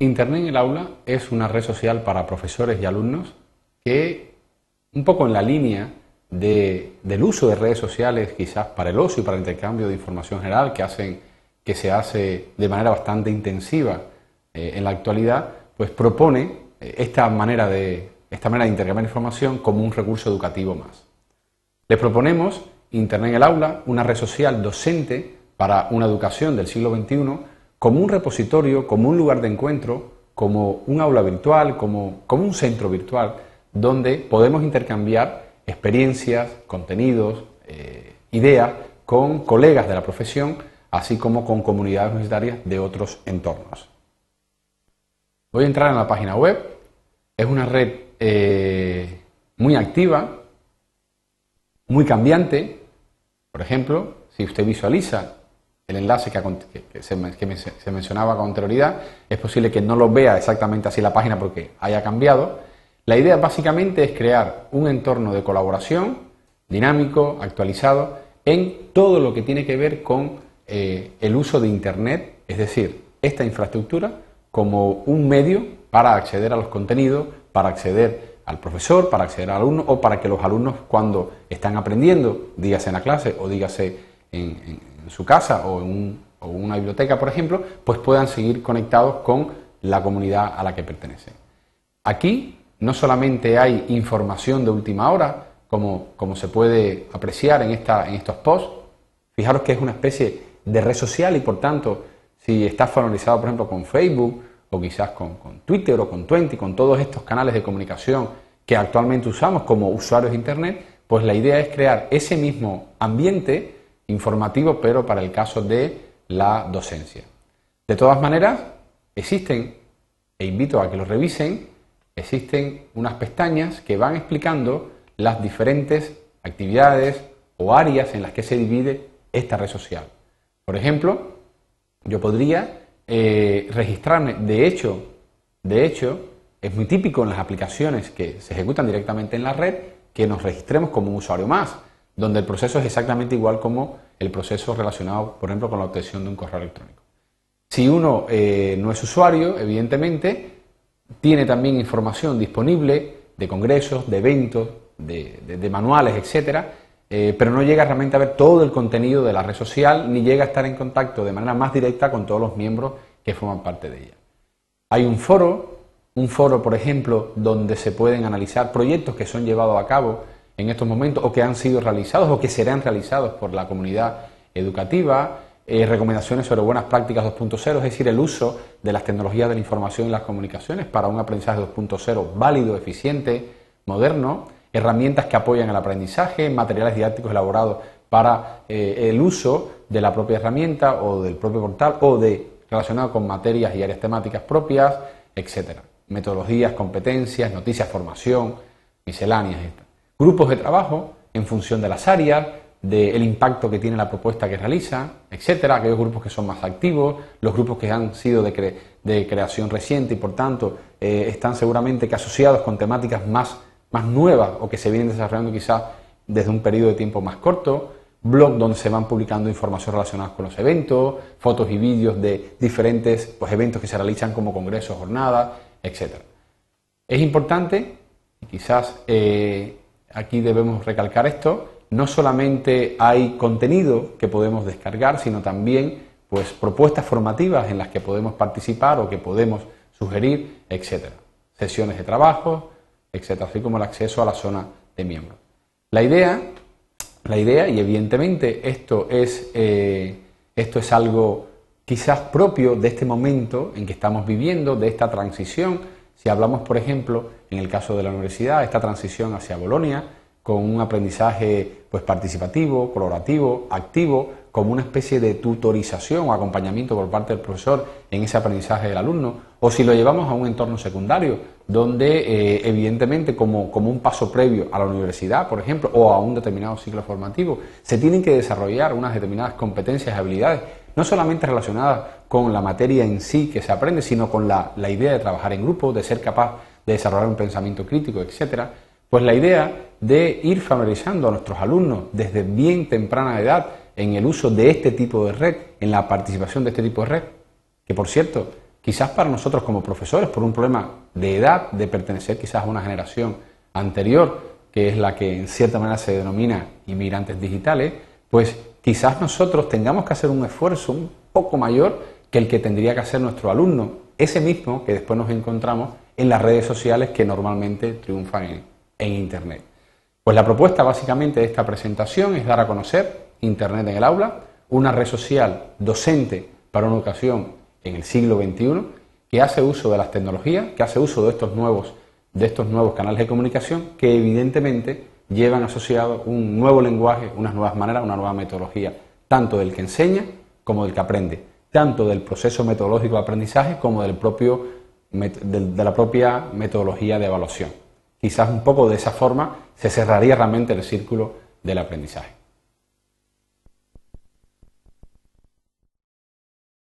Internet en el aula es una red social para profesores y alumnos que, un poco en la línea del uso de redes sociales, quizás para el ocio y para el intercambio de información general, que, hacen, que se hace de manera bastante intensiva eh, en la actualidad, pues propone eh, esta, manera de, esta manera de intercambiar información como un recurso educativo más. Les proponemos Internet en el aula, una red social docente para una educación del siglo XXI, como un repositorio, como un lugar de encuentro, como un aula virtual, como, un centro virtual, donde podemos intercambiar experiencias, contenidos, eh, ideas con colegas de la profesión, así como con comunidades universitarias de otros entornos. Voy a entrar en la página web. Es una red eh, muy activa, muy cambiante. Por ejemplo, si usted visualiza el enlace que, se, mencionaba con anterioridad, es posible que no lo vea exactamente así la página porque haya cambiado. La idea básicamente es crear un entorno de colaboración dinámico, actualizado, en todo lo que tiene que ver con eh, el uso de Internet, es decir, esta infraestructura como un medio para acceder a los contenidos, para acceder al profesor, para acceder al alumno o para que los alumnos cuando están aprendiendo, dígase en la clase o dígase en, en su casa o en una biblioteca, por ejemplo, pues puedan seguir conectados con la comunidad a la que pertenecen. Aquí no solamente hay información de última hora, como, como se puede apreciar en, esta, en estos posts, fijaros que es una especie de red social y por tanto, si está familiarizado, por ejemplo, con Facebook o quizás con, con Twitter o con Twenty, con todos estos canales de comunicación que actualmente usamos como usuarios de Internet, pues la idea es crear ese mismo ambiente informativo, pero para el caso de la docencia. De todas maneras, existen, e invito a que lo revisen, existen unas pestañas que van explicando las diferentes actividades o áreas en las que se divide esta red social. Por ejemplo, yo podría eh, registrarme, de hecho, de hecho, es muy típico en las aplicaciones que se ejecutan directamente en la red que nos registremos como un usuario más donde el proceso es exactamente igual como el proceso relacionado, por ejemplo, con la obtención de un correo electrónico. Si uno eh, no es usuario, evidentemente, tiene también información disponible de congresos, de eventos, de, manuales, etcétera, eh, pero no llega realmente a ver todo el contenido de la red social ni llega a estar en contacto de manera más directa con todos los miembros que forman parte de ella. Hay un foro, un foro, por ejemplo, donde se pueden analizar proyectos que son llevados a cabo en estos momentos o que han sido realizados o que serán realizados por la comunidad educativa, eh, recomendaciones sobre buenas prácticas 2.0, es decir, el uso de las tecnologías de la información y las comunicaciones para un aprendizaje 2.0 válido, eficiente, moderno, herramientas que apoyan el aprendizaje, materiales didácticos elaborados para eh, el uso de la propia herramienta o del propio portal o de relacionado con materias y áreas temáticas propias, etcétera. Metodologías, competencias, noticias, formación, misceláneas grupos de trabajo en función de las áreas, del impacto que tiene la propuesta que realiza, etcétera, aquellos grupos que son más activos, los grupos que han sido de, creación reciente y por tanto eh, están seguramente que asociados con temáticas más, nuevas o que se vienen desarrollando quizás desde un periodo de tiempo más corto, blog donde se van publicando información relacionada con los eventos, fotos y vídeos de diferentes pues, eventos que se realizan como congresos, jornadas, etcétera. Es importante, quizás eh, aquí debemos recalcar esto, no solamente hay contenido que podemos descargar, sino también pues propuestas formativas en las que podemos participar o que podemos sugerir, etcétera. Sesiones de trabajo, etcétera, así como el acceso a la zona de miembros. La idea, la idea, y evidentemente esto es, eh, esto es algo quizás propio de este momento en que estamos viviendo, de esta transición si hablamos, por ejemplo, en el caso de la universidad, esta transición hacia Bolonia, con un aprendizaje pues, participativo, colaborativo, activo, como una especie de tutorización o acompañamiento por parte del profesor en ese aprendizaje del alumno, o si lo llevamos a un entorno secundario, donde eh, evidentemente como, como, un paso previo a la universidad, por ejemplo, o a un determinado ciclo formativo, se tienen que desarrollar unas determinadas competencias y habilidades no solamente relacionadas con la materia en sí que se aprende, sino con la, idea de trabajar en grupo, de ser capaz de desarrollar un pensamiento crítico, etcétera, pues la idea de ir familiarizando a nuestros alumnos desde bien temprana edad en el uso de este tipo de red, en la participación de este tipo de red, que por cierto, quizás para nosotros como profesores, por un problema de edad, de pertenecer quizás a una generación anterior, que es la que en cierta manera se denomina inmigrantes digitales, pues quizás nosotros tengamos que hacer un esfuerzo un poco mayor que el que tendría que hacer nuestro alumno, ese mismo que después nos encontramos en las redes sociales que normalmente triunfan en, en Internet. Pues la propuesta básicamente de esta presentación es dar a conocer Internet en el aula, una red social docente para una ocasión en el siglo XXI que hace uso de las tecnologías, que hace uso de estos nuevos, de estos nuevos canales de comunicación que evidentemente llevan asociado un nuevo lenguaje, unas nuevas maneras, una nueva metodología, tanto del que enseña como del que aprende, tanto del proceso metodológico de aprendizaje como del propio, de la propia metodología de evaluación. Quizás un poco de esa forma se cerraría realmente el círculo del aprendizaje.